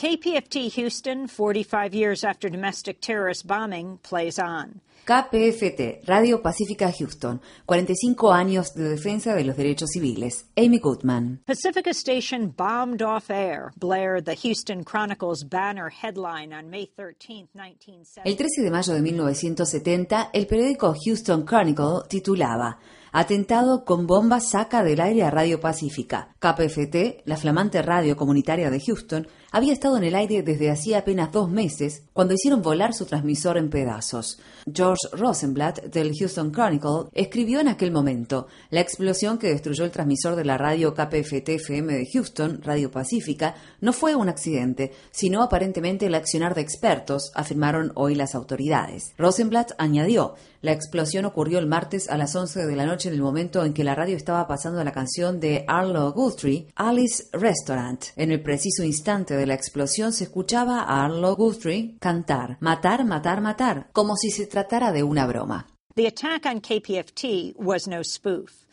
KPFT Houston, 45 years after domestic terrorist bombing, plays on. KPFT, Radio Pacífica Houston, 45 años de defensa de los derechos civiles. Amy Goodman. Pacifica Station bombed off air, blared the Houston Chronicle's banner headline on May 13, 1970. El 13 de mayo de 1970, el periódico Houston Chronicle titulaba Atentado con bomba saca del aire a Radio Pacífica. KPFT, la flamante radio comunitaria de Houston, había estado en el aire desde hacía apenas dos meses cuando hicieron volar su transmisor en pedazos. George Rosenblatt del Houston Chronicle escribió en aquel momento, la explosión que destruyó el transmisor de la radio KPFT-FM de Houston, Radio Pacífica, no fue un accidente, sino aparentemente el accionar de expertos, afirmaron hoy las autoridades. Rosenblatt añadió, la explosión ocurrió el martes a las 11 de la noche en el momento en que la radio estaba pasando la canción de Arlo Guthrie, Alice Restaurant. En el preciso instante de la explosión se escuchaba a Arlo Guthrie cantar Matar, matar, matar, como si se tratara de una broma. The attack on KPFT was no spoof.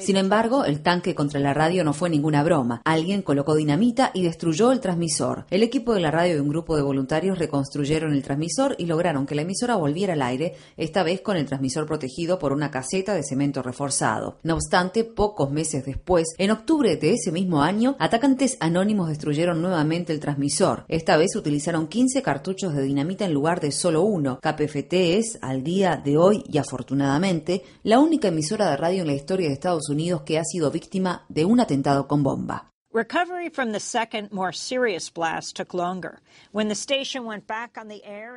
Sin embargo, el tanque contra la radio no fue ninguna broma. Alguien colocó dinamita y destruyó el transmisor. El equipo de la radio y un grupo de voluntarios reconstruyeron el transmisor y lograron que la emisora volviera al aire, esta vez con el transmisor protegido por una caseta de cemento reforzado. No obstante, pocos meses después, en octubre de ese mismo año, atacantes anónimos destruyeron nuevamente el transmisor. Esta vez utilizaron 15 cartuchos de dinamita en lugar de solo uno. KPFT es, al día de hoy y afortunadamente, la única emisora de radio en la historia de Estados Unidos que ha sido víctima de un atentado con bomba.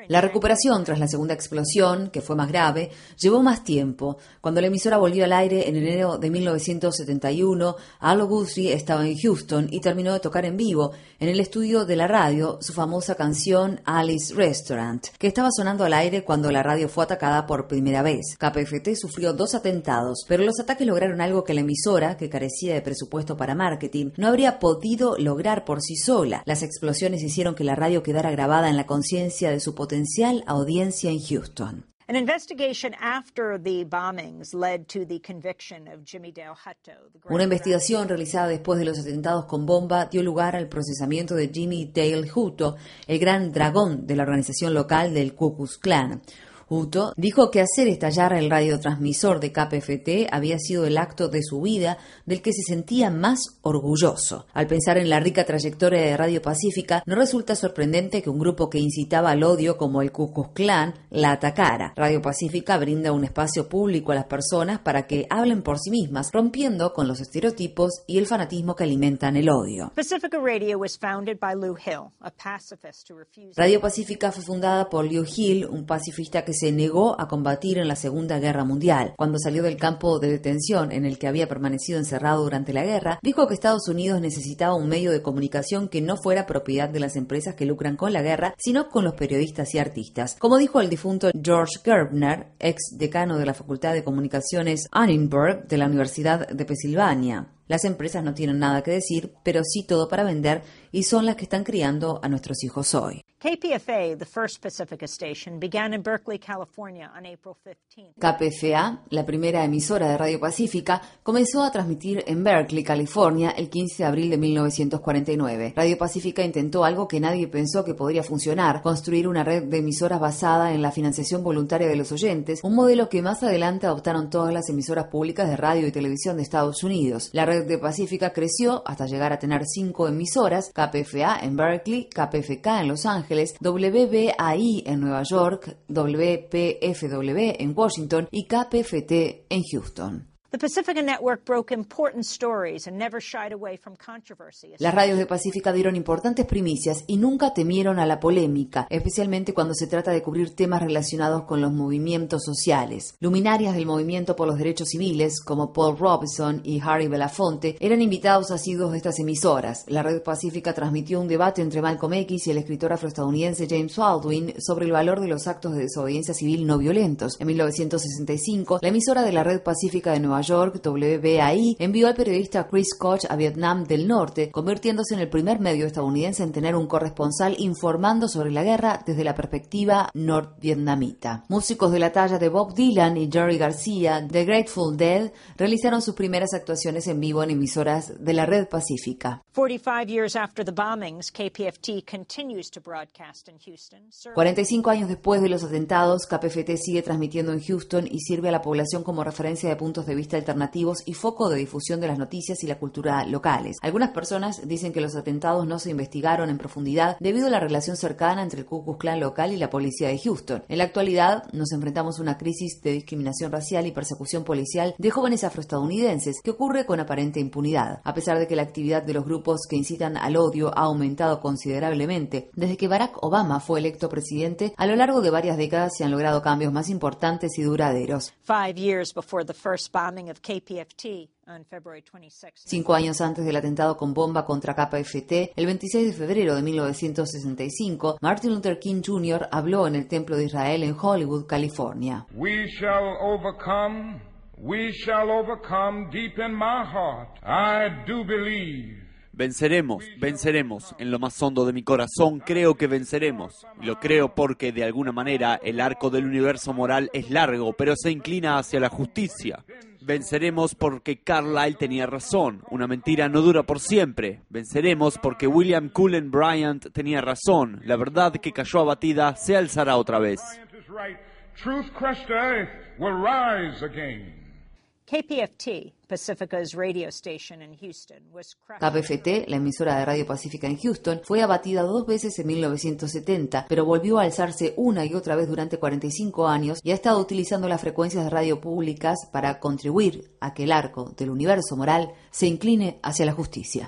La recuperación tras la segunda explosión, que fue más grave, llevó más tiempo. Cuando la emisora volvió al aire en enero de 1971, Al Guthrie estaba en Houston y terminó de tocar en vivo en el estudio de la radio su famosa canción Alice Restaurant, que estaba sonando al aire cuando la radio fue atacada por primera vez. KPFT sufrió dos atentados, pero los ataques lograron algo que la emisora, que carecía de presupuesto para marketing, no habría podido lograr por sí sola. Las explosiones hicieron que la radio quedara grabada en la conciencia de su potencial audiencia en Houston. Una investigación realizada después de los atentados con bomba dio lugar al procesamiento de Jimmy Dale Hutto, el gran dragón de la organización local del Ku Klux Klan. Uto dijo que hacer estallar el radiotransmisor de KPFT había sido el acto de su vida del que se sentía más orgulloso. Al pensar en la rica trayectoria de Radio Pacífica, no resulta sorprendente que un grupo que incitaba al odio como el Ku Klux Klan la atacara. Radio Pacífica brinda un espacio público a las personas para que hablen por sí mismas, rompiendo con los estereotipos y el fanatismo que alimentan el odio. Radio Pacífica fue fundada por Liu Hill, un pacifista que se negó a combatir en la Segunda Guerra Mundial. Cuando salió del campo de detención en el que había permanecido encerrado durante la guerra, dijo que Estados Unidos necesitaba un medio de comunicación que no fuera propiedad de las empresas que lucran con la guerra, sino con los periodistas y artistas. Como dijo el difunto George Gerbner, ex decano de la Facultad de Comunicaciones Annenberg de la Universidad de Pensilvania. Las empresas no tienen nada que decir, pero sí todo para vender y son las que están criando a nuestros hijos hoy. KPFA, the first Pacifica station, began in Berkeley, California on April 15. KPFA, la primera emisora de Radio Pacífica, comenzó a transmitir en Berkeley, California, el 15 de abril de 1949. Radio Pacífica intentó algo que nadie pensó que podría funcionar, construir una red de emisoras basada en la financiación voluntaria de los oyentes, un modelo que más adelante adoptaron todas las emisoras públicas de radio y televisión de Estados Unidos. La red de Pacífica creció hasta llegar a tener cinco emisoras, KPFA en Berkeley, KPFK en Los Ángeles, WBAI en Nueva York, WPFW en Washington y KPFT en Houston. Las radios de Pacífica dieron importantes primicias y nunca temieron a la polémica, especialmente cuando se trata de cubrir temas relacionados con los movimientos sociales. Luminarias del movimiento por los derechos civiles, como Paul Robinson y Harry Belafonte, eran invitados asiduos de estas emisoras. La red Pacífica transmitió un debate entre Malcolm X y el escritor afroestadounidense James Baldwin sobre el valor de los actos de desobediencia civil no violentos. En 1965, la emisora de la red Pacífica de Nueva Nueva York, WBAI, envió al periodista Chris Koch a Vietnam del Norte, convirtiéndose en el primer medio estadounidense en tener un corresponsal informando sobre la guerra desde la perspectiva norvietnamita. Músicos de la talla de Bob Dylan y Jerry García, The Grateful Dead, realizaron sus primeras actuaciones en vivo en emisoras de la red pacífica. 45 años después de los atentados, KPFT sigue transmitiendo en Houston y sirve a la población como referencia de puntos de vista alternativos y foco de difusión de las noticias y la cultura locales. Algunas personas dicen que los atentados no se investigaron en profundidad debido a la relación cercana entre el Ku Klux Klan local y la policía de Houston. En la actualidad, nos enfrentamos a una crisis de discriminación racial y persecución policial de jóvenes afroestadounidenses que ocurre con aparente impunidad. A pesar de que la actividad de los grupos que incitan al odio ha aumentado considerablemente desde que Barack Obama fue electo presidente, a lo largo de varias décadas se han logrado cambios más importantes y duraderos. Cinco años antes del atentado con bomba contra KPFT, el 26 de febrero de 1965, Martin Luther King Jr. habló en el Templo de Israel en Hollywood, California. We shall overcome, we shall overcome deep in my heart. I do believe Venceremos, venceremos. En lo más hondo de mi corazón creo que venceremos. Lo creo porque, de alguna manera, el arco del universo moral es largo, pero se inclina hacia la justicia. Venceremos porque Carlyle tenía razón. Una mentira no dura por siempre. Venceremos porque William Cullen Bryant tenía razón. La verdad que cayó abatida se alzará otra vez. KPFT, la emisora de Radio Pacífica en Houston, fue abatida dos veces en 1970, pero volvió a alzarse una y otra vez durante 45 años y ha estado utilizando las frecuencias de radio públicas para contribuir a que el arco del universo moral se incline hacia la justicia.